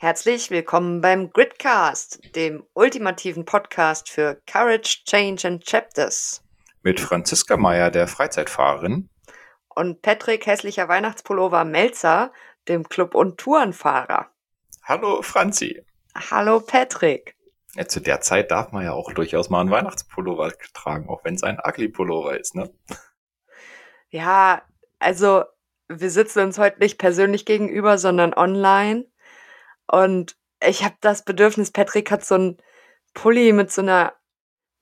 Herzlich willkommen beim Gridcast, dem ultimativen Podcast für Courage, Change and Chapters. Mit Franziska Meyer, der Freizeitfahrerin. Und Patrick Hässlicher Weihnachtspullover Melzer, dem Club- und Tourenfahrer. Hallo Franzi. Hallo Patrick. Ja, zu der Zeit darf man ja auch durchaus mal einen Weihnachtspullover tragen, auch wenn es ein Ugly-Pullover ist, ne? Ja, also wir sitzen uns heute nicht persönlich gegenüber, sondern online. Und ich habe das Bedürfnis, Patrick hat so ein Pulli mit so einer,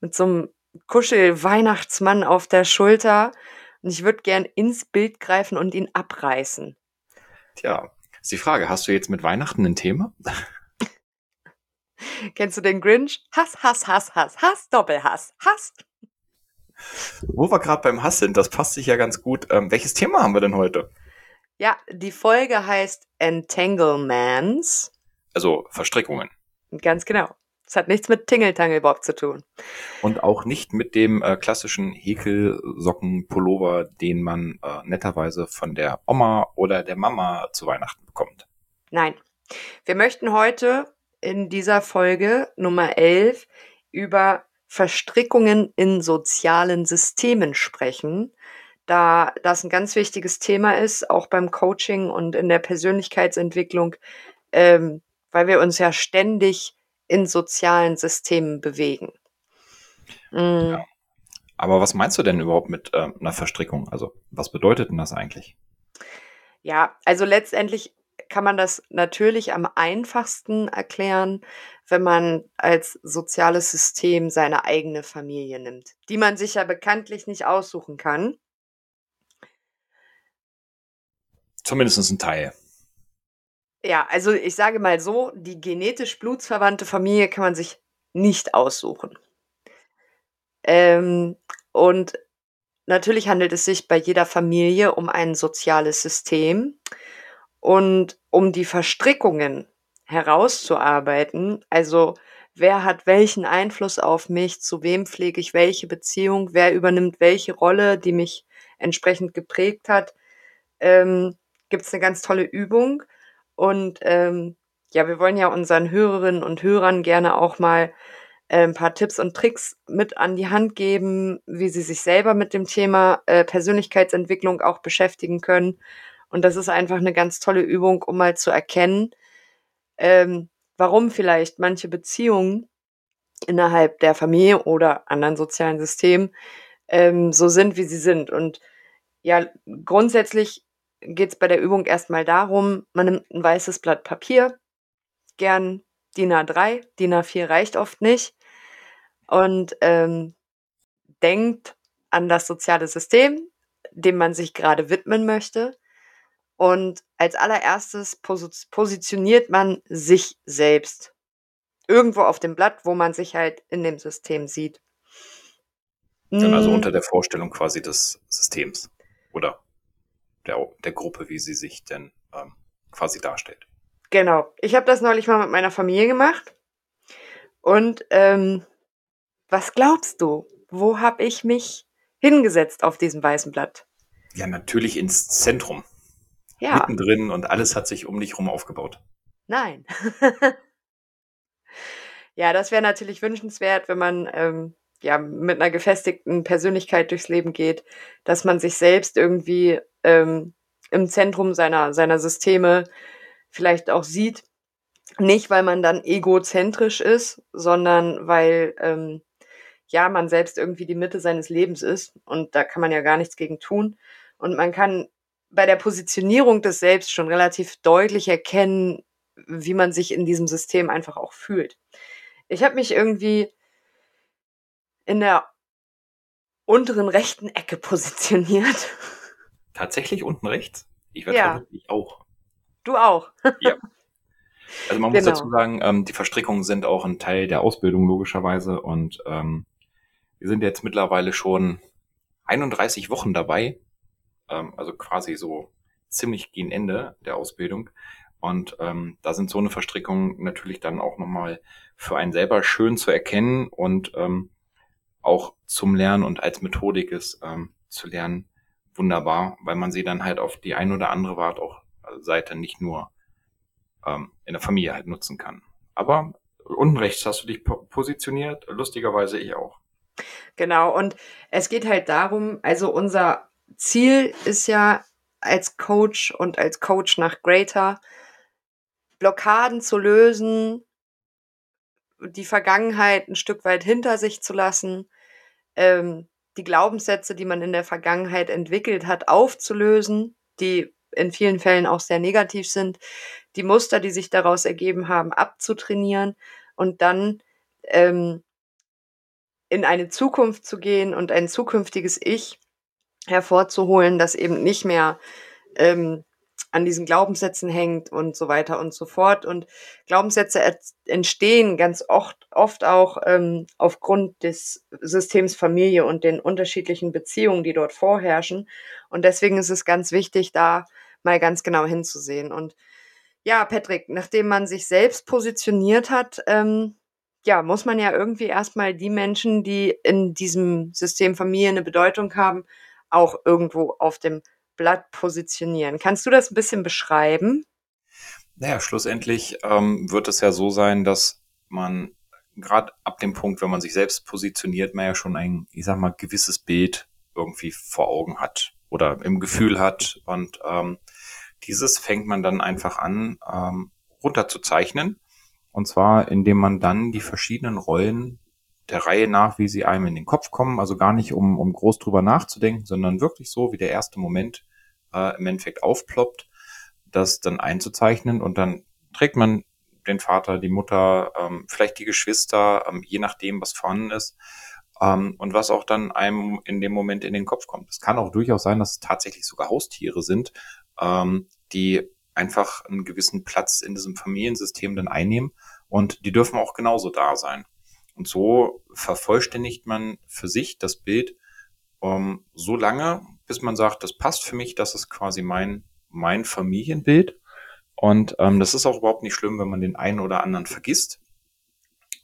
mit so einem Kuschel-Weihnachtsmann auf der Schulter. Und ich würde gern ins Bild greifen und ihn abreißen. Tja, ist die Frage, hast du jetzt mit Weihnachten ein Thema? Kennst du den Grinch? Hass, Hass, Hass, Hass, Hass, Doppelhass, Hass. Wo wir gerade beim Hass sind, das passt sich ja ganz gut. Ähm, welches Thema haben wir denn heute? Ja, die Folge heißt Entanglements. Also Verstrickungen. Ganz genau. Es hat nichts mit Tingeltangelbob zu tun. Und auch nicht mit dem äh, klassischen Häkelsocken-Pullover, den man äh, netterweise von der Oma oder der Mama zu Weihnachten bekommt. Nein. Wir möchten heute in dieser Folge Nummer 11 über Verstrickungen in sozialen Systemen sprechen, da das ein ganz wichtiges Thema ist, auch beim Coaching und in der Persönlichkeitsentwicklung, ähm, weil wir uns ja ständig in sozialen Systemen bewegen. Mhm. Ja. Aber was meinst du denn überhaupt mit äh, einer Verstrickung? Also was bedeutet denn das eigentlich? Ja, also letztendlich kann man das natürlich am einfachsten erklären, wenn man als soziales System seine eigene Familie nimmt, die man sich ja bekanntlich nicht aussuchen kann. Zumindest ein Teil. Ja, also ich sage mal so, die genetisch blutsverwandte Familie kann man sich nicht aussuchen. Ähm, und natürlich handelt es sich bei jeder Familie um ein soziales System. Und um die Verstrickungen herauszuarbeiten, also wer hat welchen Einfluss auf mich, zu wem pflege ich welche Beziehung, wer übernimmt welche Rolle, die mich entsprechend geprägt hat, ähm, gibt es eine ganz tolle Übung. Und ähm, ja, wir wollen ja unseren Hörerinnen und Hörern gerne auch mal äh, ein paar Tipps und Tricks mit an die Hand geben, wie sie sich selber mit dem Thema äh, Persönlichkeitsentwicklung auch beschäftigen können und das ist einfach eine ganz tolle Übung, um mal zu erkennen, ähm, warum vielleicht manche Beziehungen innerhalb der Familie oder anderen sozialen Systemen ähm, so sind, wie sie sind. Und ja, grundsätzlich geht es bei der Übung erstmal darum, man nimmt ein weißes Blatt Papier, gern DIN A3, DIN A4 reicht oft nicht, und ähm, denkt an das soziale System, dem man sich gerade widmen möchte und als allererstes positioniert man sich selbst. Irgendwo auf dem Blatt, wo man sich halt in dem System sieht. Dann also hm. unter der Vorstellung quasi des Systems oder der, der Gruppe, wie sie sich denn ähm, quasi darstellt. Genau. Ich habe das neulich mal mit meiner Familie gemacht. Und ähm, was glaubst du? Wo habe ich mich hingesetzt auf diesem weißen Blatt? Ja, natürlich ins Zentrum ja. mittendrin und alles hat sich um dich rum aufgebaut. Nein. ja, das wäre natürlich wünschenswert, wenn man ähm, ja mit einer gefestigten Persönlichkeit durchs Leben geht, dass man sich selbst irgendwie ähm, im Zentrum seiner, seiner Systeme vielleicht auch sieht. Nicht, weil man dann egozentrisch ist, sondern weil ähm, ja man selbst irgendwie die Mitte seines Lebens ist und da kann man ja gar nichts gegen tun. Und man kann bei der Positionierung des Selbst schon relativ deutlich erkennen, wie man sich in diesem System einfach auch fühlt. Ich habe mich irgendwie in der unteren rechten Ecke positioniert. Tatsächlich unten rechts? Ich werde ja. ich auch. Du auch. ja. Also man muss genau. dazu sagen, ähm, die Verstrickungen sind auch ein Teil der Ausbildung logischerweise und ähm, wir sind jetzt mittlerweile schon 31 Wochen dabei ähm, also quasi so ziemlich gegen Ende der Ausbildung. Und ähm, da sind so eine Verstrickung natürlich dann auch nochmal für einen selber schön zu erkennen und ähm, auch zum Lernen und als Methodik ist ähm, zu lernen wunderbar, weil man sie dann halt auf die ein oder andere Wart auch äh, Seite nicht nur ähm, in der Familie halt nutzen kann. Aber unten rechts hast du dich positioniert, lustigerweise ich auch. Genau, und es geht halt darum, also unser Ziel ist ja als Coach und als Coach nach Greater, Blockaden zu lösen, die Vergangenheit ein Stück weit hinter sich zu lassen, ähm, die Glaubenssätze, die man in der Vergangenheit entwickelt hat, aufzulösen, die in vielen Fällen auch sehr negativ sind, die Muster, die sich daraus ergeben haben, abzutrainieren und dann ähm, in eine Zukunft zu gehen und ein zukünftiges Ich hervorzuholen, das eben nicht mehr ähm, an diesen Glaubenssätzen hängt und so weiter und so fort. Und Glaubenssätze entstehen ganz oft, oft auch ähm, aufgrund des Systems Familie und den unterschiedlichen Beziehungen, die dort vorherrschen. Und deswegen ist es ganz wichtig, da mal ganz genau hinzusehen. Und ja, Patrick, nachdem man sich selbst positioniert hat, ähm, ja, muss man ja irgendwie erstmal die Menschen, die in diesem System Familie eine Bedeutung haben, auch irgendwo auf dem Blatt positionieren. Kannst du das ein bisschen beschreiben? Naja, schlussendlich ähm, wird es ja so sein, dass man gerade ab dem Punkt, wenn man sich selbst positioniert, man ja schon ein, ich sag mal, gewisses Bild irgendwie vor Augen hat oder im Gefühl hat. Und ähm, dieses fängt man dann einfach an, ähm, runterzuzeichnen. Und zwar, indem man dann die verschiedenen Rollen der Reihe nach, wie sie einem in den Kopf kommen, also gar nicht um, um groß drüber nachzudenken, sondern wirklich so, wie der erste Moment äh, im Endeffekt aufploppt, das dann einzuzeichnen und dann trägt man den Vater, die Mutter, ähm, vielleicht die Geschwister, ähm, je nachdem, was vorhanden ist ähm, und was auch dann einem in dem Moment in den Kopf kommt. Es kann auch durchaus sein, dass es tatsächlich sogar Haustiere sind, ähm, die einfach einen gewissen Platz in diesem Familiensystem dann einnehmen und die dürfen auch genauso da sein. Und so vervollständigt man für sich das Bild um, so lange, bis man sagt, das passt für mich, das ist quasi mein, mein Familienbild. Und ähm, das ist auch überhaupt nicht schlimm, wenn man den einen oder anderen vergisst.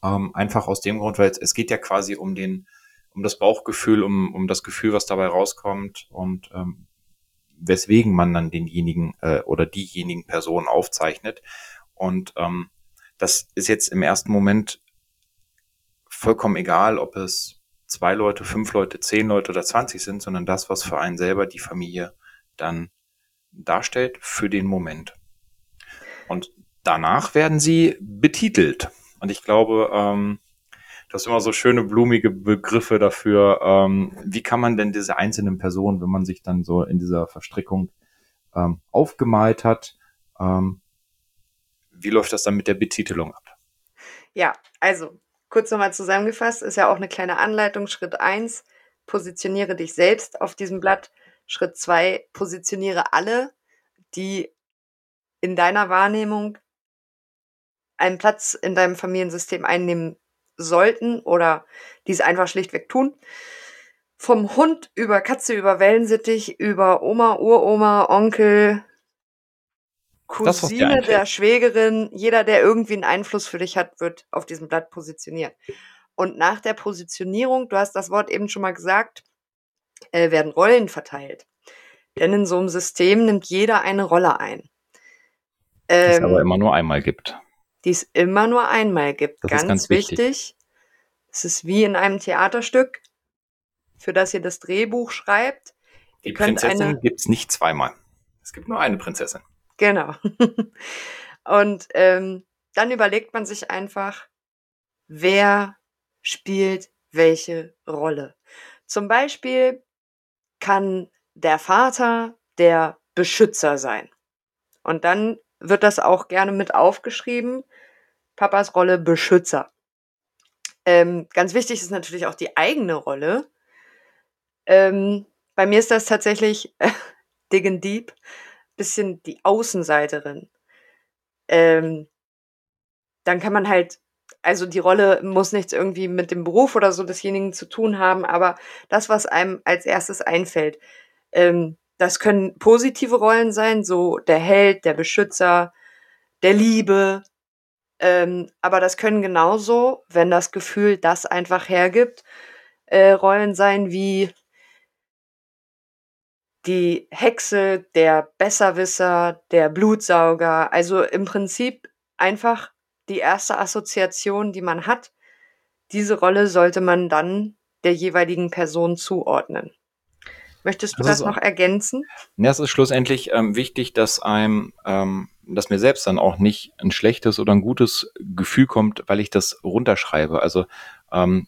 Ähm, einfach aus dem Grund, weil es, es geht ja quasi um den, um das Bauchgefühl, um, um das Gefühl, was dabei rauskommt und ähm, weswegen man dann denjenigen äh, oder diejenigen Personen aufzeichnet. Und ähm, das ist jetzt im ersten Moment vollkommen egal, ob es zwei Leute, fünf Leute, zehn Leute oder zwanzig sind, sondern das, was für einen selber die Familie dann darstellt für den Moment. Und danach werden sie betitelt. Und ich glaube, ähm, du hast immer so schöne blumige Begriffe dafür. Ähm, wie kann man denn diese einzelnen Personen, wenn man sich dann so in dieser Verstrickung ähm, aufgemalt hat, ähm, wie läuft das dann mit der Betitelung ab? Ja, also Kurz nochmal zusammengefasst, ist ja auch eine kleine Anleitung. Schritt 1, positioniere dich selbst auf diesem Blatt. Schritt 2, positioniere alle, die in deiner Wahrnehmung einen Platz in deinem Familiensystem einnehmen sollten oder dies einfach schlichtweg tun. Vom Hund über Katze, über Wellensittich, über Oma, Uroma, Onkel, Cousine der Schwägerin, jeder, der irgendwie einen Einfluss für dich hat, wird auf diesem Blatt positioniert. Und nach der Positionierung, du hast das Wort eben schon mal gesagt, äh, werden Rollen verteilt. Denn in so einem System nimmt jeder eine Rolle ein. Ähm, die es aber ähm, immer nur einmal gibt. Die es immer nur einmal gibt. Das ganz, ganz wichtig. wichtig. Es ist wie in einem Theaterstück, für das ihr das Drehbuch schreibt. Die Prinzessin gibt es nicht zweimal. Es gibt nur eine Prinzessin. Genau. Und ähm, dann überlegt man sich einfach, wer spielt welche Rolle. Zum Beispiel kann der Vater der Beschützer sein. Und dann wird das auch gerne mit aufgeschrieben. Papas Rolle Beschützer. Ähm, ganz wichtig ist natürlich auch die eigene Rolle. Ähm, bei mir ist das tatsächlich äh, Dig Deep bisschen die Außenseiterin. Ähm, dann kann man halt, also die Rolle muss nichts irgendwie mit dem Beruf oder so desjenigen zu tun haben, aber das, was einem als erstes einfällt, ähm, das können positive Rollen sein, so der Held, der Beschützer, der Liebe. Ähm, aber das können genauso, wenn das Gefühl das einfach hergibt, äh, Rollen sein wie die Hexe, der Besserwisser, der Blutsauger. Also im Prinzip einfach die erste Assoziation, die man hat. Diese Rolle sollte man dann der jeweiligen Person zuordnen. Möchtest du das, das noch ergänzen? Ja, es ist schlussendlich ähm, wichtig, dass einem, ähm, dass mir selbst dann auch nicht ein schlechtes oder ein gutes Gefühl kommt, weil ich das runterschreibe. Also ähm,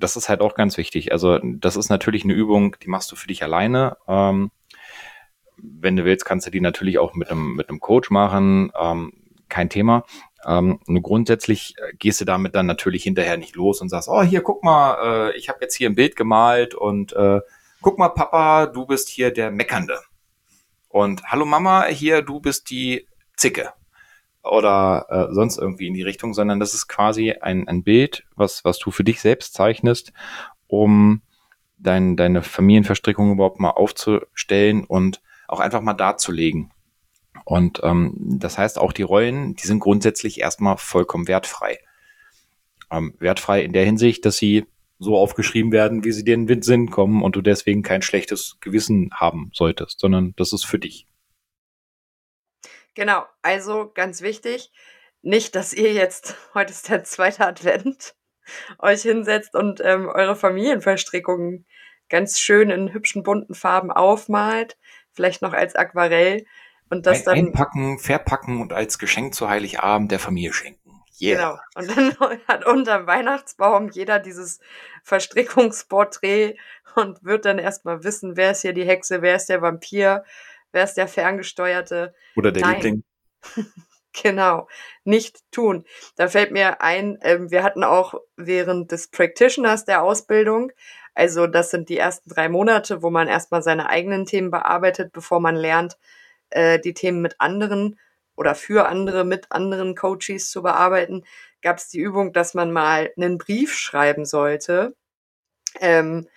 das ist halt auch ganz wichtig. Also das ist natürlich eine Übung, die machst du für dich alleine. Ähm, wenn du willst, kannst du die natürlich auch mit einem, mit einem Coach machen. Ähm, kein Thema. Ähm, nur grundsätzlich äh, gehst du damit dann natürlich hinterher nicht los und sagst, oh, hier, guck mal, äh, ich habe jetzt hier ein Bild gemalt und äh, guck mal, Papa, du bist hier der Meckernde. Und hallo Mama, hier, du bist die Zicke oder äh, sonst irgendwie in die Richtung, sondern das ist quasi ein, ein Bild, was, was du für dich selbst zeichnest, um dein, deine Familienverstrickung überhaupt mal aufzustellen und auch einfach mal darzulegen. Und ähm, das heißt, auch die Rollen, die sind grundsätzlich erstmal vollkommen wertfrei. Ähm, wertfrei in der Hinsicht, dass sie so aufgeschrieben werden, wie sie dir in den Sinn kommen und du deswegen kein schlechtes Gewissen haben solltest, sondern das ist für dich. Genau, also ganz wichtig, nicht, dass ihr jetzt, heute ist der zweite Advent, euch hinsetzt und ähm, eure Familienverstrickungen ganz schön in hübschen bunten Farben aufmalt, vielleicht noch als Aquarell und das dann einpacken, verpacken und als Geschenk zu Heiligabend der Familie schenken. Yeah. Genau. Und dann hat unter Weihnachtsbaum jeder dieses Verstrickungsporträt und wird dann erstmal wissen, wer ist hier die Hexe, wer ist der Vampir, wer ist der Ferngesteuerte? Oder der Nein. Liebling. genau, nicht tun. Da fällt mir ein, ähm, wir hatten auch während des Practitioners der Ausbildung, also das sind die ersten drei Monate, wo man erstmal seine eigenen Themen bearbeitet, bevor man lernt, äh, die Themen mit anderen oder für andere mit anderen Coaches zu bearbeiten, gab es die Übung, dass man mal einen Brief schreiben sollte. Ähm,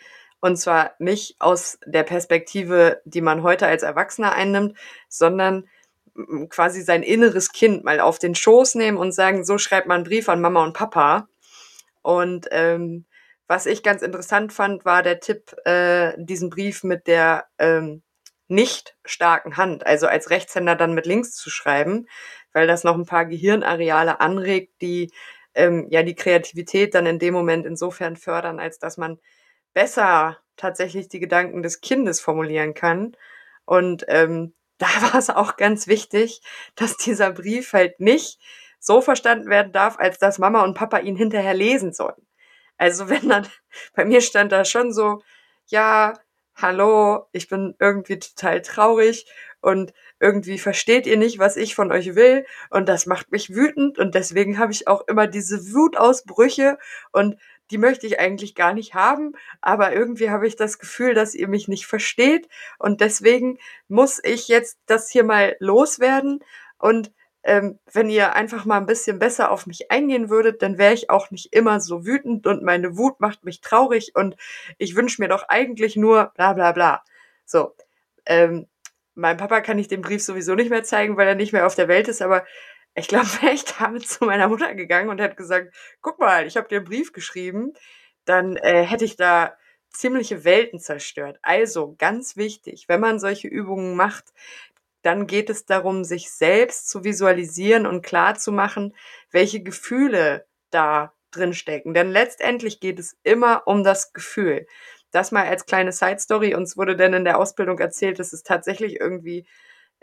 und zwar nicht aus der Perspektive, die man heute als Erwachsener einnimmt, sondern quasi sein inneres Kind mal auf den Schoß nehmen und sagen, so schreibt man einen Brief an Mama und Papa. Und ähm, was ich ganz interessant fand, war der Tipp, äh, diesen Brief mit der ähm, nicht starken Hand, also als Rechtshänder dann mit links zu schreiben, weil das noch ein paar Gehirnareale anregt, die ähm, ja die Kreativität dann in dem Moment insofern fördern, als dass man besser tatsächlich die Gedanken des Kindes formulieren kann. Und ähm, da war es auch ganz wichtig, dass dieser Brief halt nicht so verstanden werden darf, als dass Mama und Papa ihn hinterher lesen sollen. Also wenn dann, bei mir stand da schon so, ja, hallo, ich bin irgendwie total traurig und irgendwie versteht ihr nicht, was ich von euch will und das macht mich wütend und deswegen habe ich auch immer diese Wutausbrüche und die möchte ich eigentlich gar nicht haben, aber irgendwie habe ich das Gefühl, dass ihr mich nicht versteht und deswegen muss ich jetzt das hier mal loswerden und ähm, wenn ihr einfach mal ein bisschen besser auf mich eingehen würdet, dann wäre ich auch nicht immer so wütend und meine Wut macht mich traurig und ich wünsche mir doch eigentlich nur bla bla bla. So, ähm, meinem Papa kann ich den Brief sowieso nicht mehr zeigen, weil er nicht mehr auf der Welt ist, aber ich glaube, wäre ich damit zu meiner Mutter gegangen und hätte gesagt, guck mal, ich habe dir einen Brief geschrieben, dann äh, hätte ich da ziemliche Welten zerstört. Also ganz wichtig, wenn man solche Übungen macht, dann geht es darum, sich selbst zu visualisieren und klar zu machen, welche Gefühle da drin stecken. Denn letztendlich geht es immer um das Gefühl. Das mal als kleine Side Story. Uns wurde denn in der Ausbildung erzählt, dass es tatsächlich irgendwie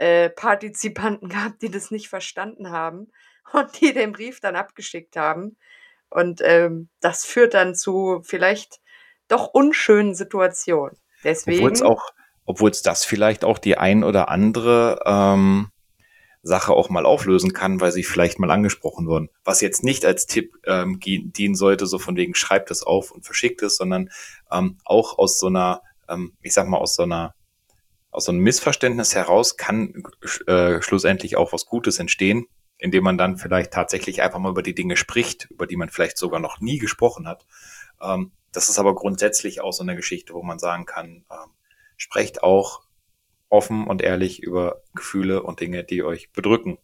äh, Partizipanten gab, die das nicht verstanden haben und die den Brief dann abgeschickt haben. Und ähm, das führt dann zu vielleicht doch unschönen Situationen. Deswegen. Obwohl es auch obwohl es das vielleicht auch die ein oder andere ähm, Sache auch mal auflösen kann, weil sie vielleicht mal angesprochen wurden. Was jetzt nicht als Tipp ähm, dienen sollte, so von wegen schreibt es auf und verschickt es, sondern ähm, auch aus so einer, ähm, ich sag mal, aus so einer, aus so einem Missverständnis heraus kann äh, schlussendlich auch was Gutes entstehen, indem man dann vielleicht tatsächlich einfach mal über die Dinge spricht, über die man vielleicht sogar noch nie gesprochen hat. Ähm, das ist aber grundsätzlich auch so eine Geschichte, wo man sagen kann, ähm, sprecht auch offen und ehrlich über Gefühle und Dinge, die euch bedrücken.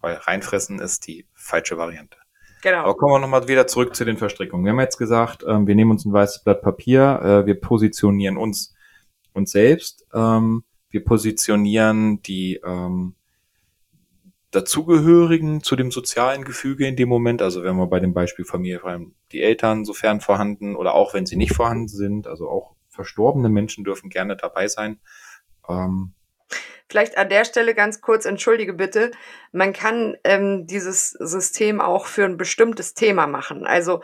Weil reinfressen ist die falsche Variante. Genau. Aber kommen wir nochmal wieder zurück zu den Verstrickungen. Wir haben jetzt gesagt, ähm, wir nehmen uns ein weißes Blatt Papier, äh, wir positionieren uns uns selbst ähm, Wir positionieren die ähm, dazugehörigen zu dem sozialen Gefüge in dem Moment. Also wenn wir bei dem Beispiel Familie vor allem die Eltern sofern vorhanden oder auch wenn sie nicht vorhanden sind, also auch verstorbene Menschen dürfen gerne dabei sein. Ähm, Vielleicht an der Stelle ganz kurz, entschuldige bitte, man kann ähm, dieses System auch für ein bestimmtes Thema machen. Also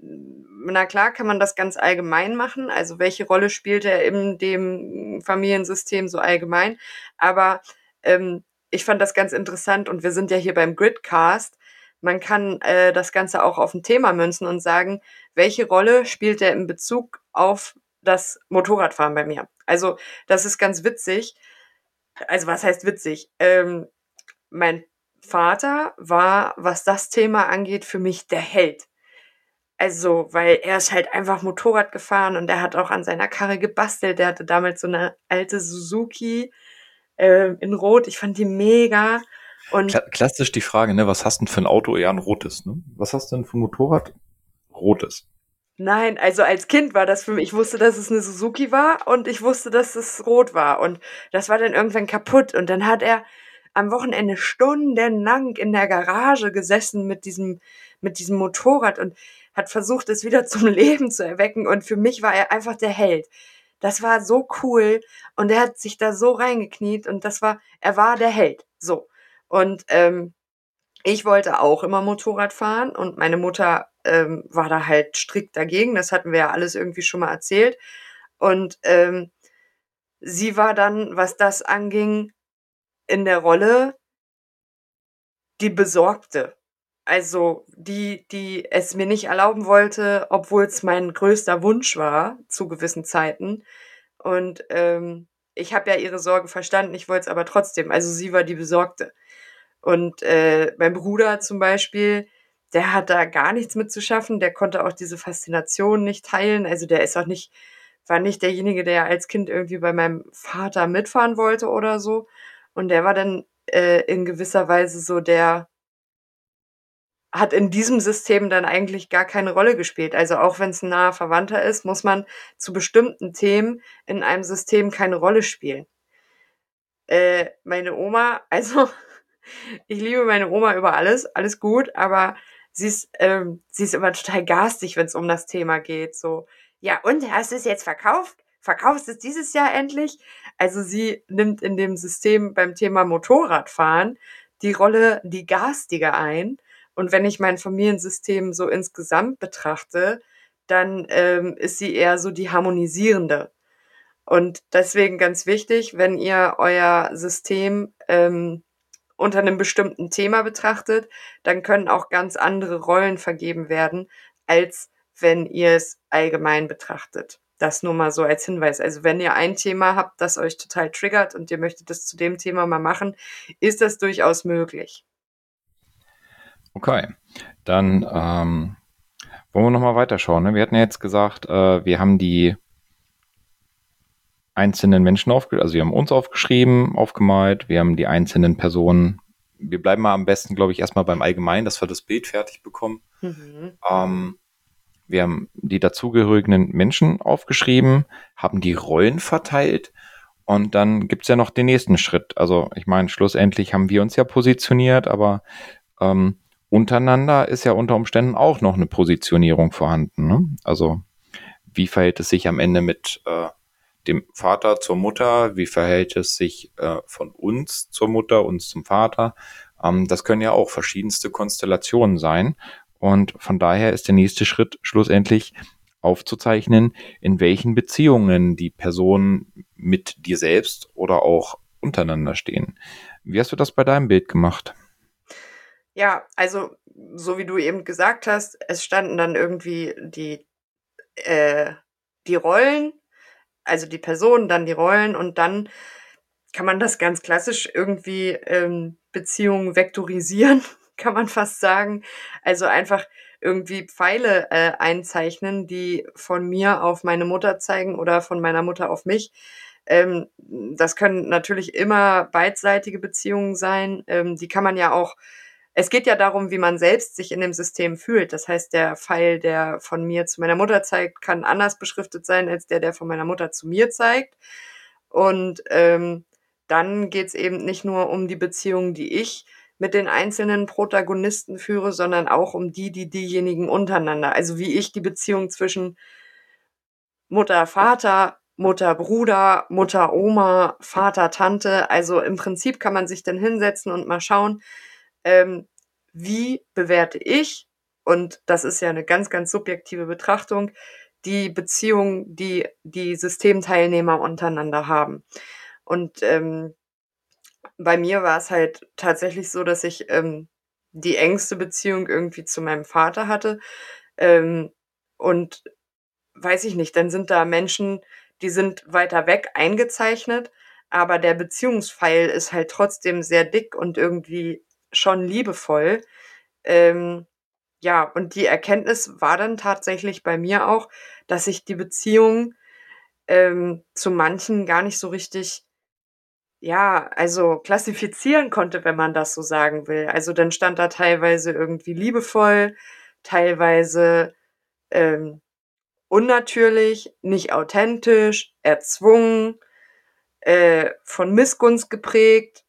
na klar kann man das ganz allgemein machen, also welche Rolle spielt er in dem Familiensystem so allgemein, aber ähm, ich fand das ganz interessant und wir sind ja hier beim Gridcast. Man kann äh, das Ganze auch auf ein Thema münzen und sagen, welche Rolle spielt er in Bezug auf das Motorradfahren bei mir? Also, das ist ganz witzig. Also, was heißt witzig? Ähm, mein Vater war, was das Thema angeht, für mich der Held. Also, weil er ist halt einfach Motorrad gefahren und er hat auch an seiner Karre gebastelt. Der hatte damals so eine alte Suzuki äh, in Rot. Ich fand die mega. Und Kla klassisch die Frage, ne, was hast du denn für ein Auto? eher ein rotes, ne? Was hast du denn für ein Motorrad? Rotes. Nein, also als Kind war das für mich, ich wusste, dass es eine Suzuki war und ich wusste, dass es rot war. Und das war dann irgendwann kaputt. Und dann hat er am Wochenende stundenlang in der Garage gesessen mit diesem, mit diesem Motorrad und hat versucht, es wieder zum Leben zu erwecken. Und für mich war er einfach der Held. Das war so cool und er hat sich da so reingekniet und das war, er war der Held. So. Und ähm, ich wollte auch immer Motorrad fahren und meine Mutter ähm, war da halt strikt dagegen. Das hatten wir ja alles irgendwie schon mal erzählt. Und ähm, sie war dann, was das anging, in der Rolle die Besorgte. Also die, die es mir nicht erlauben wollte, obwohl es mein größter Wunsch war zu gewissen Zeiten. Und ähm, ich habe ja ihre Sorge verstanden, ich wollte es aber trotzdem. Also sie war die Besorgte. Und äh, mein Bruder zum Beispiel, der hat da gar nichts mit zu schaffen. Der konnte auch diese Faszination nicht teilen. Also der ist auch nicht, war nicht derjenige, der als Kind irgendwie bei meinem Vater mitfahren wollte oder so. Und der war dann äh, in gewisser Weise so der, hat in diesem System dann eigentlich gar keine Rolle gespielt. Also auch wenn es ein naher Verwandter ist, muss man zu bestimmten Themen in einem System keine Rolle spielen. Äh, meine Oma, also ich liebe meine Oma über alles, alles gut, aber sie ist, ähm, sie ist immer total garstig, wenn es um das Thema geht. So, ja, und hast du es jetzt verkauft? Verkaufst du es dieses Jahr endlich? Also sie nimmt in dem System beim Thema Motorradfahren die Rolle die garstige ein und wenn ich mein Familiensystem so insgesamt betrachte, dann ähm, ist sie eher so die harmonisierende. Und deswegen ganz wichtig, wenn ihr euer System ähm, unter einem bestimmten Thema betrachtet, dann können auch ganz andere Rollen vergeben werden, als wenn ihr es allgemein betrachtet. Das nur mal so als Hinweis. Also wenn ihr ein Thema habt, das euch total triggert und ihr möchtet das zu dem Thema mal machen, ist das durchaus möglich. Okay, dann ähm, wollen wir nochmal weiterschauen. Ne? Wir hatten ja jetzt gesagt, äh, wir haben die einzelnen Menschen aufgeschrieben, also wir haben uns aufgeschrieben, aufgemalt, wir haben die einzelnen Personen. Wir bleiben mal am besten, glaube ich, erstmal beim Allgemeinen, dass wir das Bild fertig bekommen. Mhm. Ähm, wir haben die dazugehörigen Menschen aufgeschrieben, haben die Rollen verteilt und dann gibt's ja noch den nächsten Schritt. Also ich meine, schlussendlich haben wir uns ja positioniert, aber ähm, untereinander ist ja unter Umständen auch noch eine Positionierung vorhanden. Ne? Also wie verhält es sich am Ende mit äh, dem Vater zur Mutter? Wie verhält es sich äh, von uns zur Mutter, uns zum Vater? Ähm, das können ja auch verschiedenste Konstellationen sein. Und von daher ist der nächste Schritt schlussendlich aufzuzeichnen, in welchen Beziehungen die Personen mit dir selbst oder auch untereinander stehen. Wie hast du das bei deinem Bild gemacht? Ja, also so wie du eben gesagt hast, es standen dann irgendwie die, äh, die Rollen, also die Personen, dann die Rollen und dann kann man das ganz klassisch irgendwie ähm, Beziehungen vektorisieren, kann man fast sagen. Also einfach irgendwie Pfeile äh, einzeichnen, die von mir auf meine Mutter zeigen oder von meiner Mutter auf mich. Ähm, das können natürlich immer beidseitige Beziehungen sein. Ähm, die kann man ja auch es geht ja darum, wie man selbst sich in dem System fühlt. Das heißt, der Pfeil, der von mir zu meiner Mutter zeigt, kann anders beschriftet sein als der, der von meiner Mutter zu mir zeigt. Und ähm, dann geht's eben nicht nur um die Beziehung, die ich mit den einzelnen Protagonisten führe, sondern auch um die, die diejenigen untereinander. Also wie ich die Beziehung zwischen Mutter, Vater, Mutter, Bruder, Mutter, Oma, Vater, Tante. Also im Prinzip kann man sich dann hinsetzen und mal schauen, ähm, wie bewerte ich, und das ist ja eine ganz, ganz subjektive Betrachtung, die Beziehung, die die Systemteilnehmer untereinander haben. Und ähm, bei mir war es halt tatsächlich so, dass ich ähm, die engste Beziehung irgendwie zu meinem Vater hatte. Ähm, und weiß ich nicht, dann sind da Menschen, die sind weiter weg eingezeichnet, aber der Beziehungspfeil ist halt trotzdem sehr dick und irgendwie schon liebevoll. Ähm, ja, und die Erkenntnis war dann tatsächlich bei mir auch, dass ich die Beziehung ähm, zu manchen gar nicht so richtig ja, also klassifizieren konnte, wenn man das so sagen will. Also dann stand da teilweise irgendwie liebevoll, teilweise ähm, unnatürlich, nicht authentisch, erzwungen, äh, von Missgunst geprägt.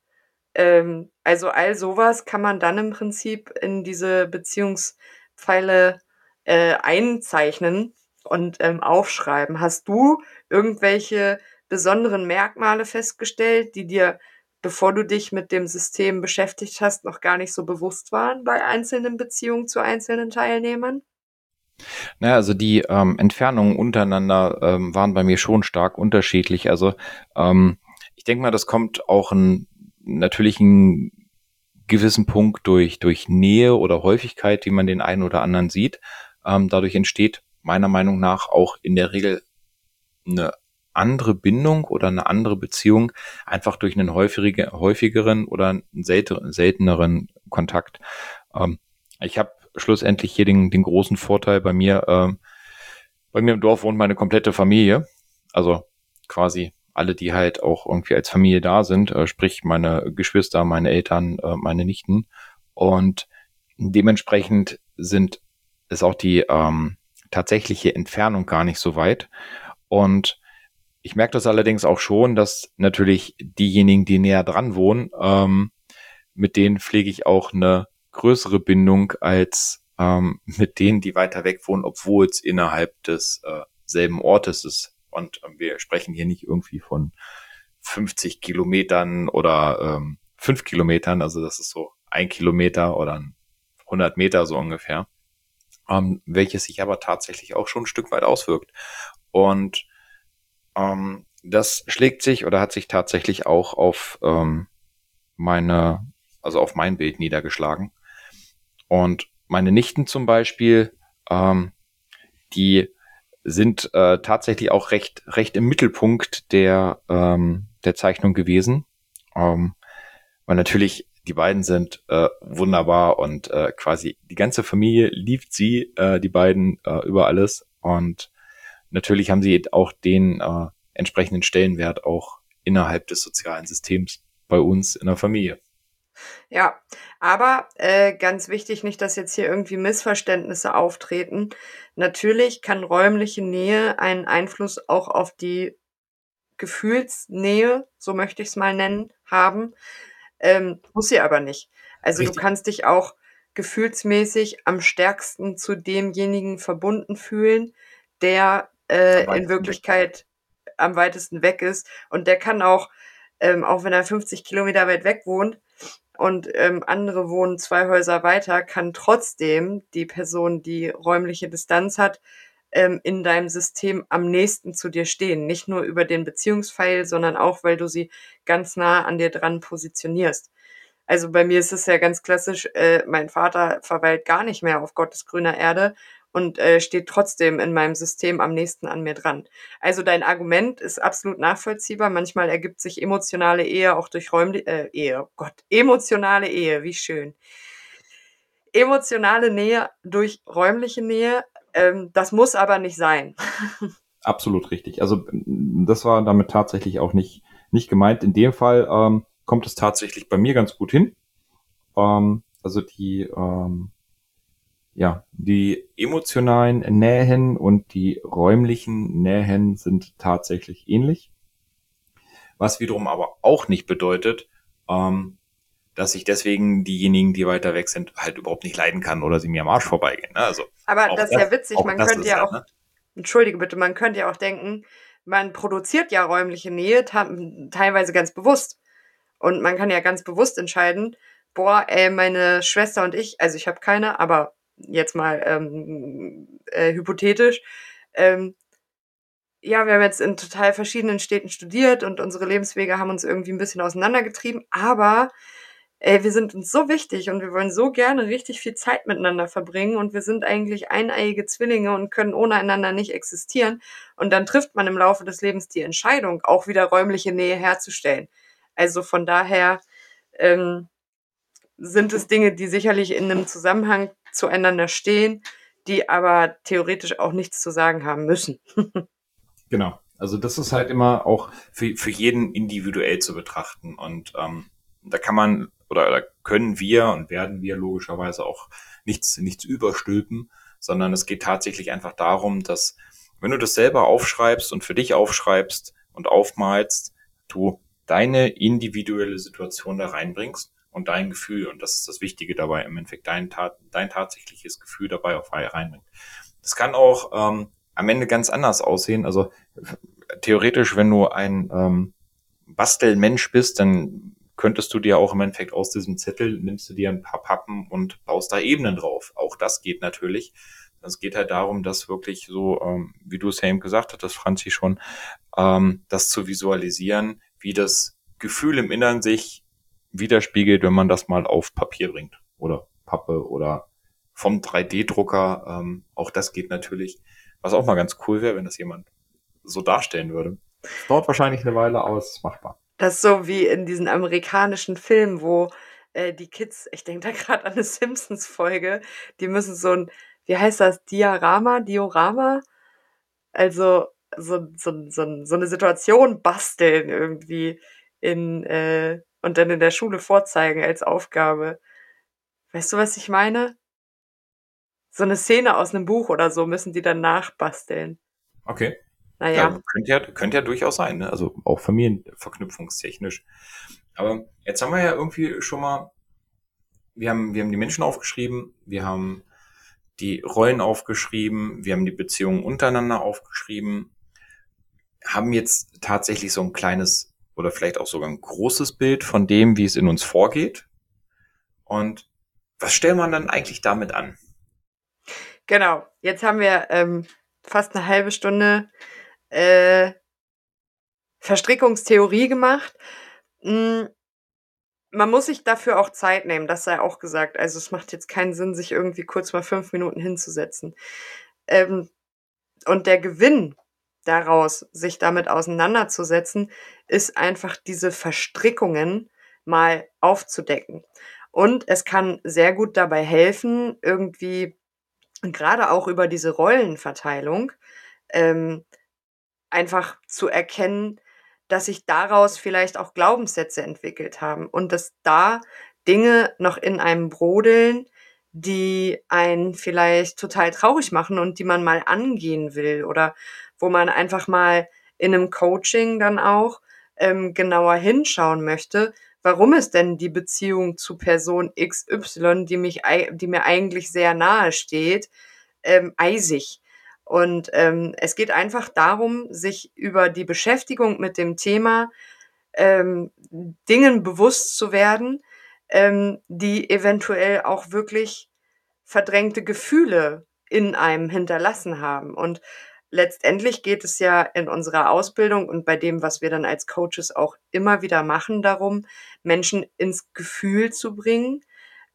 Ähm, also all sowas kann man dann im Prinzip in diese Beziehungspfeile äh, einzeichnen und ähm, aufschreiben. Hast du irgendwelche besonderen Merkmale festgestellt, die dir, bevor du dich mit dem System beschäftigt hast, noch gar nicht so bewusst waren bei einzelnen Beziehungen zu einzelnen Teilnehmern? Naja, also die ähm, Entfernungen untereinander ähm, waren bei mir schon stark unterschiedlich. Also ähm, ich denke mal, das kommt auch ein natürlich einen gewissen Punkt durch, durch Nähe oder Häufigkeit, wie man den einen oder anderen sieht. Ähm, dadurch entsteht meiner Meinung nach auch in der Regel eine andere Bindung oder eine andere Beziehung einfach durch einen häufige, häufigeren oder einen selteneren Kontakt. Ähm, ich habe schlussendlich hier den, den großen Vorteil bei mir, ähm, bei mir im Dorf wohnt meine komplette Familie, also quasi alle, die halt auch irgendwie als Familie da sind, äh, sprich meine Geschwister, meine Eltern, äh, meine Nichten. Und dementsprechend sind ist auch die ähm, tatsächliche Entfernung gar nicht so weit. Und ich merke das allerdings auch schon, dass natürlich diejenigen, die näher dran wohnen, ähm, mit denen pflege ich auch eine größere Bindung als ähm, mit denen, die weiter weg wohnen, obwohl es innerhalb des äh, selben Ortes ist. Und äh, wir sprechen hier nicht irgendwie von 50 Kilometern oder ähm, 5 Kilometern, also das ist so ein Kilometer oder 100 Meter so ungefähr, ähm, welches sich aber tatsächlich auch schon ein Stück weit auswirkt. Und ähm, das schlägt sich oder hat sich tatsächlich auch auf ähm, meine, also auf mein Bild niedergeschlagen. Und meine Nichten zum Beispiel, ähm, die sind äh, tatsächlich auch recht, recht im Mittelpunkt der, ähm, der Zeichnung gewesen. Ähm, weil natürlich die beiden sind äh, wunderbar und äh, quasi die ganze Familie liebt sie, äh, die beiden äh, über alles. Und natürlich haben sie auch den äh, entsprechenden Stellenwert auch innerhalb des sozialen Systems bei uns in der Familie. Ja, aber äh, ganz wichtig, nicht, dass jetzt hier irgendwie Missverständnisse auftreten. Natürlich kann räumliche Nähe einen Einfluss auch auf die Gefühlsnähe, so möchte ich es mal nennen, haben. Ähm, muss sie aber nicht. Also Richtig. du kannst dich auch gefühlsmäßig am stärksten zu demjenigen verbunden fühlen, der äh, in Wirklichkeit weg. am weitesten weg ist. Und der kann auch, ähm, auch wenn er 50 Kilometer weit weg wohnt, und ähm, andere wohnen zwei Häuser weiter, kann trotzdem die Person, die räumliche Distanz hat, ähm, in deinem System am nächsten zu dir stehen. Nicht nur über den Beziehungspfeil, sondern auch, weil du sie ganz nah an dir dran positionierst. Also bei mir ist es ja ganz klassisch, äh, mein Vater verweilt gar nicht mehr auf Gottes grüner Erde und äh, steht trotzdem in meinem System am nächsten an mir dran. Also dein Argument ist absolut nachvollziehbar. Manchmal ergibt sich emotionale Ehe auch durch räumliche äh, Ehe. Oh Gott, emotionale Ehe, wie schön. Emotionale Nähe durch räumliche Nähe, ähm, das muss aber nicht sein. Absolut richtig. Also das war damit tatsächlich auch nicht, nicht gemeint. In dem Fall ähm, kommt es tatsächlich bei mir ganz gut hin. Ähm, also die ähm, ja, die emotionalen Nähen und die räumlichen Nähen sind tatsächlich ähnlich. was wiederum aber auch nicht bedeutet, ähm, dass ich deswegen diejenigen, die weiter weg sind, halt überhaupt nicht leiden kann oder sie mir am Arsch vorbeigehen. Ne? Also aber das ist ja witzig, man könnte ja auch, ne? entschuldige bitte, man könnte ja auch denken, man produziert ja räumliche Nähe teilweise ganz bewusst. Und man kann ja ganz bewusst entscheiden, boah, ey, meine Schwester und ich, also ich habe keine, aber jetzt mal ähm, äh, hypothetisch, ähm, ja, wir haben jetzt in total verschiedenen Städten studiert und unsere Lebenswege haben uns irgendwie ein bisschen auseinandergetrieben, aber ey, wir sind uns so wichtig und wir wollen so gerne richtig viel Zeit miteinander verbringen und wir sind eigentlich eineiige Zwillinge und können ohne einander nicht existieren. Und dann trifft man im Laufe des Lebens die Entscheidung, auch wieder räumliche Nähe herzustellen. Also von daher ähm, sind es Dinge, die sicherlich in einem Zusammenhang zueinander stehen, die aber theoretisch auch nichts zu sagen haben müssen. genau. Also das ist halt immer auch für, für jeden individuell zu betrachten. Und ähm, da kann man oder, oder können wir und werden wir logischerweise auch nichts, nichts überstülpen, sondern es geht tatsächlich einfach darum, dass wenn du das selber aufschreibst und für dich aufschreibst und aufmalst, du deine individuelle Situation da reinbringst und dein Gefühl, und das ist das Wichtige dabei, im Endeffekt dein, dein tatsächliches Gefühl dabei auf reinbringt. Das kann auch ähm, am Ende ganz anders aussehen. Also theoretisch, wenn du ein ähm, Bastelmensch bist, dann könntest du dir auch im Endeffekt aus diesem Zettel, nimmst du dir ein paar Pappen und baust da Ebenen drauf. Auch das geht natürlich. Es geht halt darum, dass wirklich so, ähm, wie du es ja eben gesagt hattest, Franzi schon, ähm, das zu visualisieren, wie das Gefühl im Innern sich widerspiegelt, wenn man das mal auf Papier bringt oder Pappe oder vom 3D-Drucker. Ähm, auch das geht natürlich. Was auch mal ganz cool wäre, wenn das jemand so darstellen würde. Dauert wahrscheinlich eine Weile, aber es ist machbar. Das ist so wie in diesen amerikanischen Filmen, wo äh, die Kids, ich denke da gerade an eine Simpsons-Folge, die müssen so ein, wie heißt das, Diorama, Diorama? Also so, so, so, so eine Situation basteln irgendwie in, äh, und dann in der Schule vorzeigen als Aufgabe. Weißt du, was ich meine? So eine Szene aus einem Buch oder so müssen die dann nachbasteln. Okay. Naja. Ja, könnte ja, könnte ja durchaus sein, ne? Also auch familienverknüpfungstechnisch. Aber jetzt haben wir ja irgendwie schon mal, wir haben, wir haben die Menschen aufgeschrieben, wir haben die Rollen aufgeschrieben, wir haben die Beziehungen untereinander aufgeschrieben, haben jetzt tatsächlich so ein kleines oder vielleicht auch sogar ein großes Bild von dem, wie es in uns vorgeht. Und was stellt man dann eigentlich damit an? Genau, jetzt haben wir ähm, fast eine halbe Stunde äh, Verstrickungstheorie gemacht. Hm, man muss sich dafür auch Zeit nehmen, das sei auch gesagt. Also es macht jetzt keinen Sinn, sich irgendwie kurz mal fünf Minuten hinzusetzen. Ähm, und der Gewinn daraus, sich damit auseinanderzusetzen, ist einfach diese Verstrickungen mal aufzudecken. Und es kann sehr gut dabei helfen, irgendwie gerade auch über diese Rollenverteilung ähm, einfach zu erkennen, dass sich daraus vielleicht auch Glaubenssätze entwickelt haben und dass da Dinge noch in einem brodeln, die einen vielleicht total traurig machen und die man mal angehen will oder wo man einfach mal in einem Coaching dann auch ähm, genauer hinschauen möchte, warum ist denn die Beziehung zu Person XY, die mich, die mir eigentlich sehr nahe steht, ähm, eisig. Und ähm, es geht einfach darum, sich über die Beschäftigung mit dem Thema ähm, Dingen bewusst zu werden, ähm, die eventuell auch wirklich verdrängte Gefühle in einem hinterlassen haben. Und letztendlich geht es ja in unserer Ausbildung und bei dem, was wir dann als Coaches auch immer wieder machen, darum, Menschen ins Gefühl zu bringen,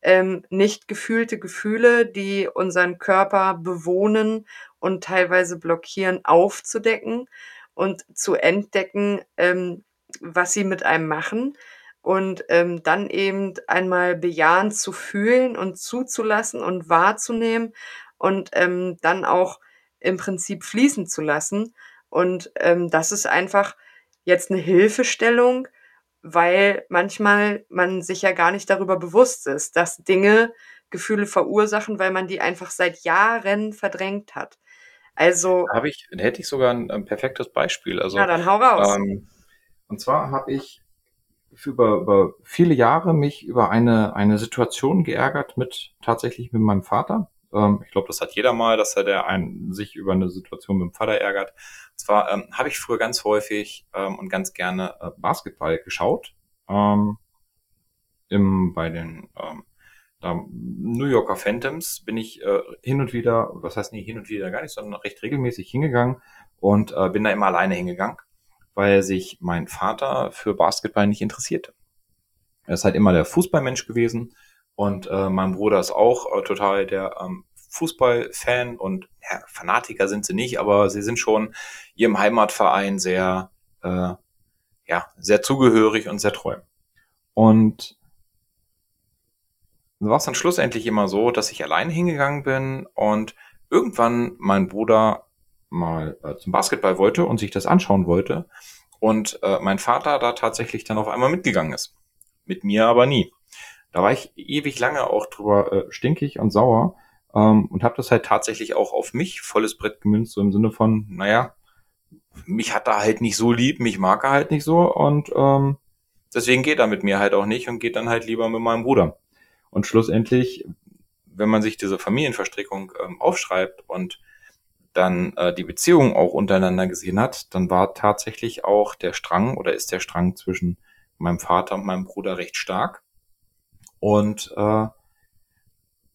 ähm, nicht gefühlte Gefühle, die unseren Körper bewohnen und teilweise blockieren, aufzudecken und zu entdecken, ähm, was sie mit einem machen und ähm, dann eben einmal bejahend zu fühlen und zuzulassen und wahrzunehmen und ähm, dann auch im Prinzip fließen zu lassen. Und ähm, das ist einfach jetzt eine Hilfestellung, weil manchmal man sich ja gar nicht darüber bewusst ist, dass Dinge Gefühle verursachen, weil man die einfach seit Jahren verdrängt hat. Also. Habe ich, hätte ich sogar ein, ein perfektes Beispiel. Also, na, dann hau raus. Ähm, Und zwar habe ich über, über viele Jahre mich über eine, eine Situation geärgert mit tatsächlich mit meinem Vater. Ähm, ich glaube, das hat jeder mal, dass er der einen, sich über eine Situation mit dem Vater ärgert. Und zwar ähm, habe ich früher ganz häufig ähm, und ganz gerne äh, Basketball geschaut. Ähm, im, bei den ähm, New Yorker Phantoms bin ich äh, hin und wieder, was heißt nicht hin und wieder gar nicht, sondern recht regelmäßig hingegangen und äh, bin da immer alleine hingegangen, weil sich mein Vater für Basketball nicht interessierte. Er ist halt immer der Fußballmensch gewesen und äh, mein Bruder ist auch äh, total der ähm, Fußballfan und ja, Fanatiker sind sie nicht, aber sie sind schon ihrem Heimatverein sehr, äh, ja, sehr zugehörig und sehr treu. Und war es dann schlussendlich immer so, dass ich allein hingegangen bin und irgendwann mein Bruder mal äh, zum Basketball wollte und sich das anschauen wollte und äh, mein Vater da tatsächlich dann auf einmal mitgegangen ist. Mit mir aber nie. Da war ich ewig lange auch drüber äh, stinkig und sauer ähm, und habe das halt tatsächlich auch auf mich volles Brett gemünzt, so im Sinne von, naja, mich hat er halt nicht so lieb, mich mag er halt nicht so und ähm, deswegen geht er mit mir halt auch nicht und geht dann halt lieber mit meinem Bruder. Und schlussendlich, wenn man sich diese Familienverstrickung ähm, aufschreibt und dann äh, die Beziehung auch untereinander gesehen hat, dann war tatsächlich auch der Strang oder ist der Strang zwischen meinem Vater und meinem Bruder recht stark. Und äh,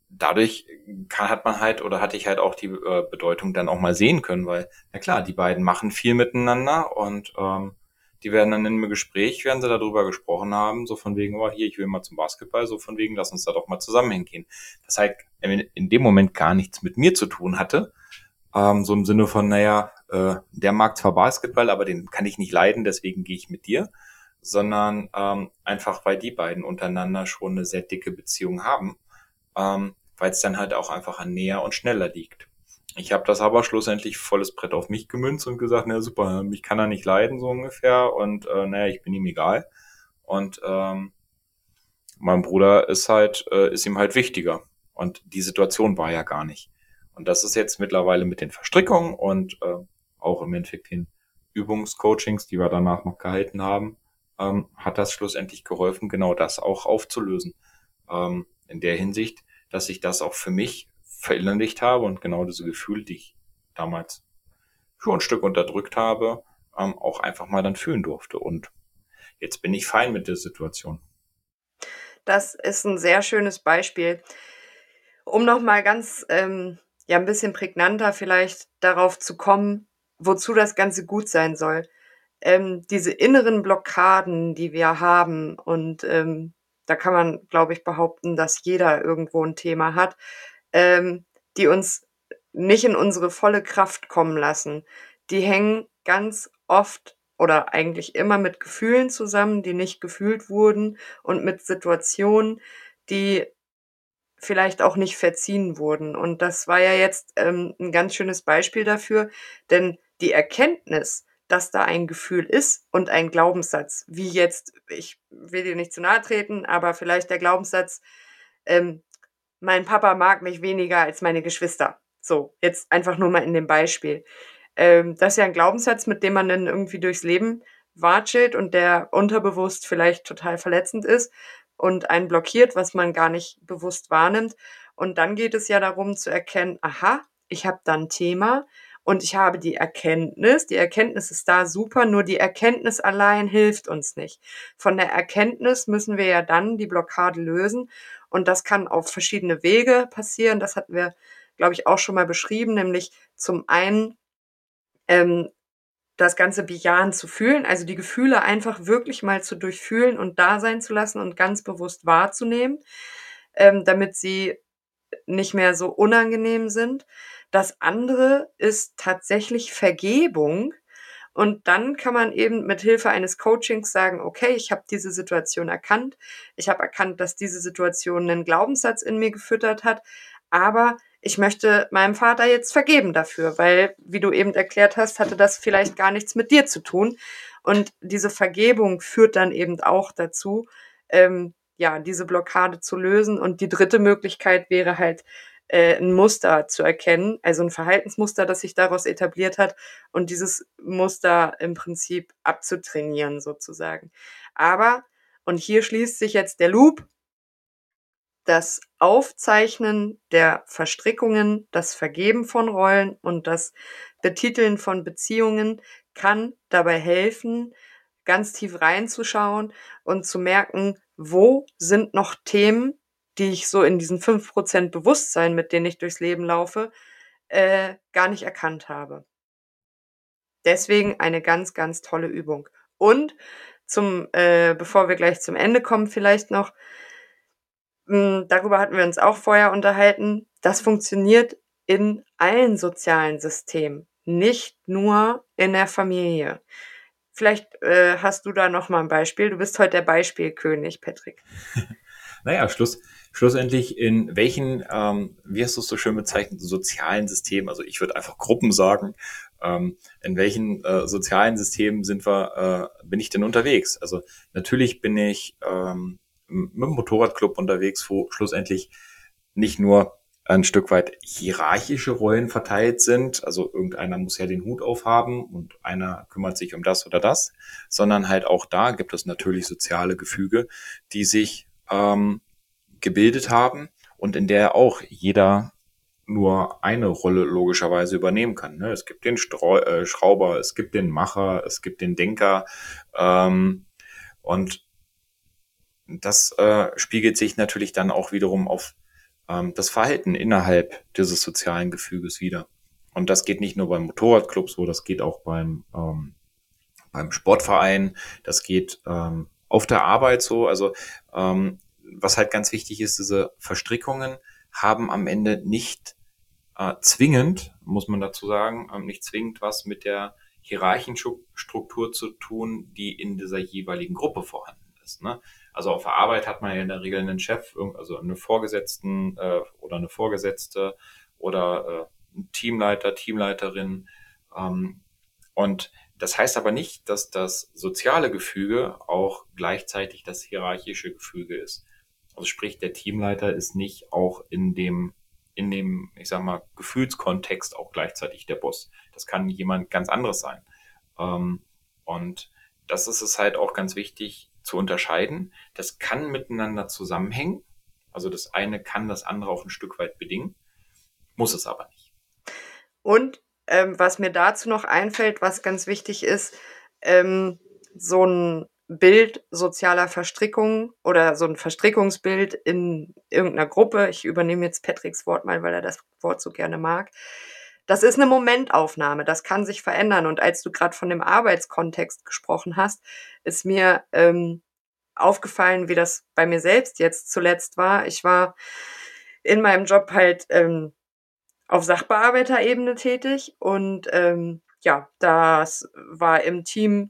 dadurch kann, hat man halt oder hatte ich halt auch die äh, Bedeutung dann auch mal sehen können, weil, na klar, die beiden machen viel miteinander und ähm, die werden dann in einem Gespräch, werden sie darüber gesprochen haben, so von wegen, oh, hier, ich will mal zum Basketball, so von wegen, lass uns da doch mal zusammen hingehen. Das halt in dem Moment gar nichts mit mir zu tun hatte, ähm, so im Sinne von, naja, äh, der mag zwar Basketball, aber den kann ich nicht leiden, deswegen gehe ich mit dir, sondern ähm, einfach, weil die beiden untereinander schon eine sehr dicke Beziehung haben, ähm, weil es dann halt auch einfach näher und schneller liegt. Ich habe das aber schlussendlich volles Brett auf mich gemünzt und gesagt, na super, mich kann er nicht leiden, so ungefähr. Und äh, naja, ich bin ihm egal. Und ähm, mein Bruder ist halt, äh, ist ihm halt wichtiger. Und die Situation war ja gar nicht. Und das ist jetzt mittlerweile mit den Verstrickungen und äh, auch im Endeffekt den Übungscoachings, die wir danach noch gehalten haben, ähm, hat das schlussendlich geholfen, genau das auch aufzulösen. Ähm, in der Hinsicht, dass ich das auch für mich verinnerlicht habe und genau diese Gefühle, die ich damals schon ein Stück unterdrückt habe, ähm, auch einfach mal dann fühlen durfte. Und jetzt bin ich fein mit der Situation. Das ist ein sehr schönes Beispiel. Um nochmal ganz, ähm, ja, ein bisschen prägnanter vielleicht darauf zu kommen, wozu das Ganze gut sein soll. Ähm, diese inneren Blockaden, die wir haben, und ähm, da kann man, glaube ich, behaupten, dass jeder irgendwo ein Thema hat, ähm, die uns nicht in unsere volle Kraft kommen lassen. Die hängen ganz oft oder eigentlich immer mit Gefühlen zusammen, die nicht gefühlt wurden und mit Situationen, die vielleicht auch nicht verziehen wurden. Und das war ja jetzt ähm, ein ganz schönes Beispiel dafür, denn die Erkenntnis, dass da ein Gefühl ist und ein Glaubenssatz, wie jetzt, ich will dir nicht zu nahe treten, aber vielleicht der Glaubenssatz, ähm, mein Papa mag mich weniger als meine Geschwister. So, jetzt einfach nur mal in dem Beispiel. Ähm, das ist ja ein Glaubenssatz, mit dem man dann irgendwie durchs Leben watschelt und der unterbewusst vielleicht total verletzend ist und einen blockiert, was man gar nicht bewusst wahrnimmt. Und dann geht es ja darum zu erkennen, aha, ich habe da ein Thema und ich habe die Erkenntnis. Die Erkenntnis ist da super, nur die Erkenntnis allein hilft uns nicht. Von der Erkenntnis müssen wir ja dann die Blockade lösen und das kann auf verschiedene Wege passieren. Das hatten wir, glaube ich, auch schon mal beschrieben, nämlich zum einen ähm, das Ganze bejahen zu fühlen, also die Gefühle einfach wirklich mal zu durchfühlen und da sein zu lassen und ganz bewusst wahrzunehmen, ähm, damit sie nicht mehr so unangenehm sind. Das andere ist tatsächlich Vergebung. Und dann kann man eben mit Hilfe eines Coachings sagen, okay, ich habe diese Situation erkannt. Ich habe erkannt, dass diese Situation einen Glaubenssatz in mir gefüttert hat. Aber ich möchte meinem Vater jetzt vergeben dafür, weil, wie du eben erklärt hast, hatte das vielleicht gar nichts mit dir zu tun. Und diese Vergebung führt dann eben auch dazu, ähm, ja, diese Blockade zu lösen. Und die dritte Möglichkeit wäre halt, äh, ein Muster zu erkennen, also ein Verhaltensmuster, das sich daraus etabliert hat und dieses Muster im Prinzip abzutrainieren sozusagen. Aber, und hier schließt sich jetzt der Loop, das Aufzeichnen der Verstrickungen, das Vergeben von Rollen und das Betiteln von Beziehungen kann dabei helfen, ganz tief reinzuschauen und zu merken, wo sind noch Themen, die ich so in diesen 5% Bewusstsein, mit denen ich durchs Leben laufe, äh, gar nicht erkannt habe. Deswegen eine ganz, ganz tolle Übung. Und zum, äh, bevor wir gleich zum Ende kommen, vielleicht noch, darüber hatten wir uns auch vorher unterhalten, das funktioniert in allen sozialen Systemen, nicht nur in der Familie. Vielleicht äh, hast du da noch mal ein Beispiel. Du bist heute der Beispielkönig, Patrick. naja, Schluss, schlussendlich in welchen, ähm, wie hast du es so schön bezeichnet, sozialen Systemen, also ich würde einfach Gruppen sagen, ähm, in welchen äh, sozialen Systemen sind wir, äh, bin ich denn unterwegs? Also natürlich bin ich ähm, mit dem Motorradclub unterwegs, wo schlussendlich nicht nur ein Stück weit hierarchische Rollen verteilt sind. Also irgendeiner muss ja den Hut aufhaben und einer kümmert sich um das oder das, sondern halt auch da gibt es natürlich soziale Gefüge, die sich ähm, gebildet haben und in der auch jeder nur eine Rolle logischerweise übernehmen kann. Ne? Es gibt den Strau äh, Schrauber, es gibt den Macher, es gibt den Denker ähm, und das äh, spiegelt sich natürlich dann auch wiederum auf ähm, das Verhalten innerhalb dieses sozialen Gefüges wieder. Und das geht nicht nur beim Motorradclub so, das geht auch beim, ähm, beim Sportverein, das geht ähm, auf der Arbeit so. Also ähm, was halt ganz wichtig ist, diese Verstrickungen haben am Ende nicht äh, zwingend, muss man dazu sagen, ähm, nicht zwingend was mit der Hierarchenstruktur zu tun, die in dieser jeweiligen Gruppe vorhanden ist. Ne? Also auf der Arbeit hat man ja in der Regel einen Chef, also einen Vorgesetzten äh, oder eine Vorgesetzte oder äh, einen Teamleiter, Teamleiterin. Ähm, und das heißt aber nicht, dass das soziale Gefüge auch gleichzeitig das hierarchische Gefüge ist. Also sprich, der Teamleiter ist nicht auch in dem, in dem, ich sag mal, Gefühlskontext auch gleichzeitig der Boss. Das kann jemand ganz anderes sein. Ähm, und das ist es halt auch ganz wichtig, zu unterscheiden. Das kann miteinander zusammenhängen. Also das eine kann das andere auch ein Stück weit bedingen, muss es aber nicht. Und ähm, was mir dazu noch einfällt, was ganz wichtig ist, ähm, so ein Bild sozialer Verstrickung oder so ein Verstrickungsbild in irgendeiner Gruppe, ich übernehme jetzt Patricks Wort mal, weil er das Wort so gerne mag, das ist eine Momentaufnahme, das kann sich verändern. Und als du gerade von dem Arbeitskontext gesprochen hast, ist mir ähm, aufgefallen, wie das bei mir selbst jetzt zuletzt war. Ich war in meinem Job halt ähm, auf Sachbearbeiterebene tätig und ähm, ja, das war im Team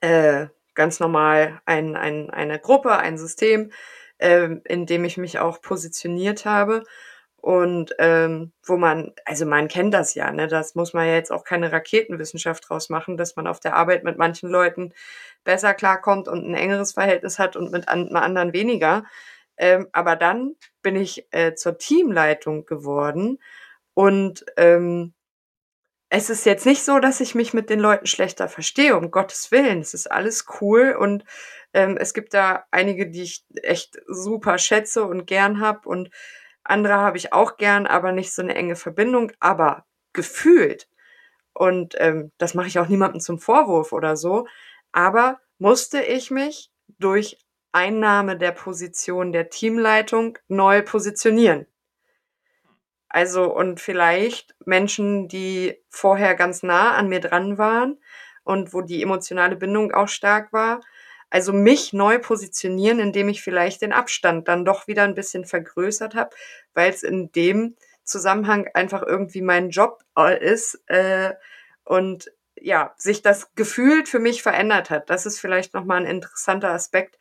äh, ganz normal ein, ein, eine Gruppe, ein System, äh, in dem ich mich auch positioniert habe. Und ähm, wo man, also man kennt das ja, ne? Das muss man ja jetzt auch keine Raketenwissenschaft draus machen, dass man auf der Arbeit mit manchen Leuten besser klarkommt und ein engeres Verhältnis hat und mit an, anderen weniger. Ähm, aber dann bin ich äh, zur Teamleitung geworden und ähm, es ist jetzt nicht so, dass ich mich mit den Leuten schlechter verstehe, um Gottes Willen. Es ist alles cool und ähm, es gibt da einige, die ich echt super schätze und gern hab und andere habe ich auch gern, aber nicht so eine enge Verbindung, aber gefühlt. Und ähm, das mache ich auch niemandem zum Vorwurf oder so. Aber musste ich mich durch Einnahme der Position der Teamleitung neu positionieren. Also und vielleicht Menschen, die vorher ganz nah an mir dran waren und wo die emotionale Bindung auch stark war, also mich neu positionieren, indem ich vielleicht den Abstand dann doch wieder ein bisschen vergrößert habe, weil es in dem Zusammenhang einfach irgendwie mein Job äh, ist äh, und ja, sich das gefühlt für mich verändert hat. Das ist vielleicht nochmal ein interessanter Aspekt,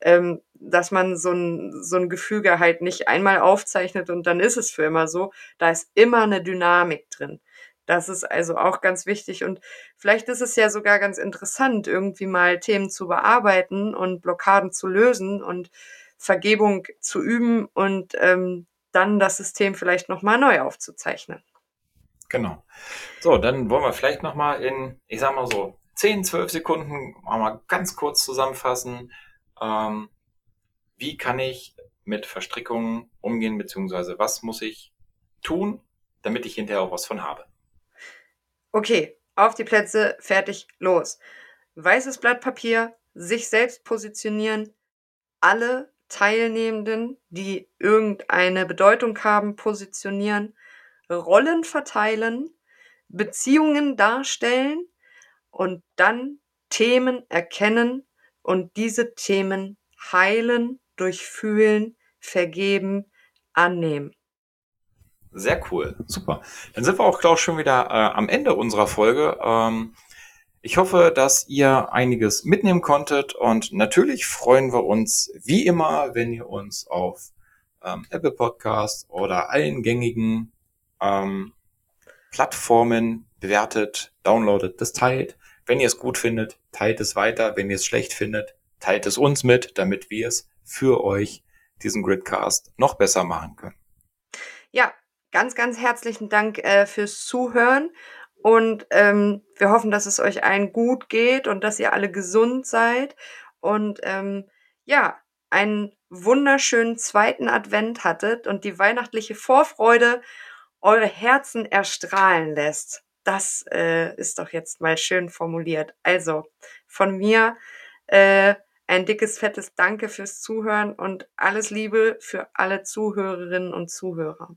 ähm, dass man so ein, so ein Gefüge halt nicht einmal aufzeichnet und dann ist es für immer so. Da ist immer eine Dynamik drin. Das ist also auch ganz wichtig und vielleicht ist es ja sogar ganz interessant, irgendwie mal Themen zu bearbeiten und Blockaden zu lösen und Vergebung zu üben und ähm, dann das System vielleicht nochmal neu aufzuzeichnen. Genau. So, dann wollen wir vielleicht nochmal in, ich sag mal so, 10, 12 Sekunden mal ganz kurz zusammenfassen. Ähm, wie kann ich mit Verstrickungen umgehen, beziehungsweise was muss ich tun, damit ich hinterher auch was von habe? Okay, auf die Plätze, fertig, los. Weißes Blatt Papier, sich selbst positionieren, alle Teilnehmenden, die irgendeine Bedeutung haben, positionieren, Rollen verteilen, Beziehungen darstellen und dann Themen erkennen und diese Themen heilen, durchfühlen, vergeben, annehmen. Sehr cool, super. Dann sind wir auch, glaube ich, schon wieder äh, am Ende unserer Folge. Ähm, ich hoffe, dass ihr einiges mitnehmen konntet und natürlich freuen wir uns wie immer, wenn ihr uns auf ähm, Apple Podcast oder allen gängigen ähm, Plattformen bewertet, downloadet, das teilt. Wenn ihr es gut findet, teilt es weiter. Wenn ihr es schlecht findet, teilt es uns mit, damit wir es für euch, diesen Gridcast, noch besser machen können. Ja, ganz, ganz herzlichen Dank äh, fürs Zuhören. Und ähm, wir hoffen, dass es euch allen gut geht und dass ihr alle gesund seid. Und ähm, ja, einen wunderschönen zweiten Advent hattet und die weihnachtliche Vorfreude eure Herzen erstrahlen lässt. Das äh, ist doch jetzt mal schön formuliert. Also von mir äh, ein dickes, fettes Danke fürs Zuhören und alles Liebe für alle Zuhörerinnen und Zuhörer.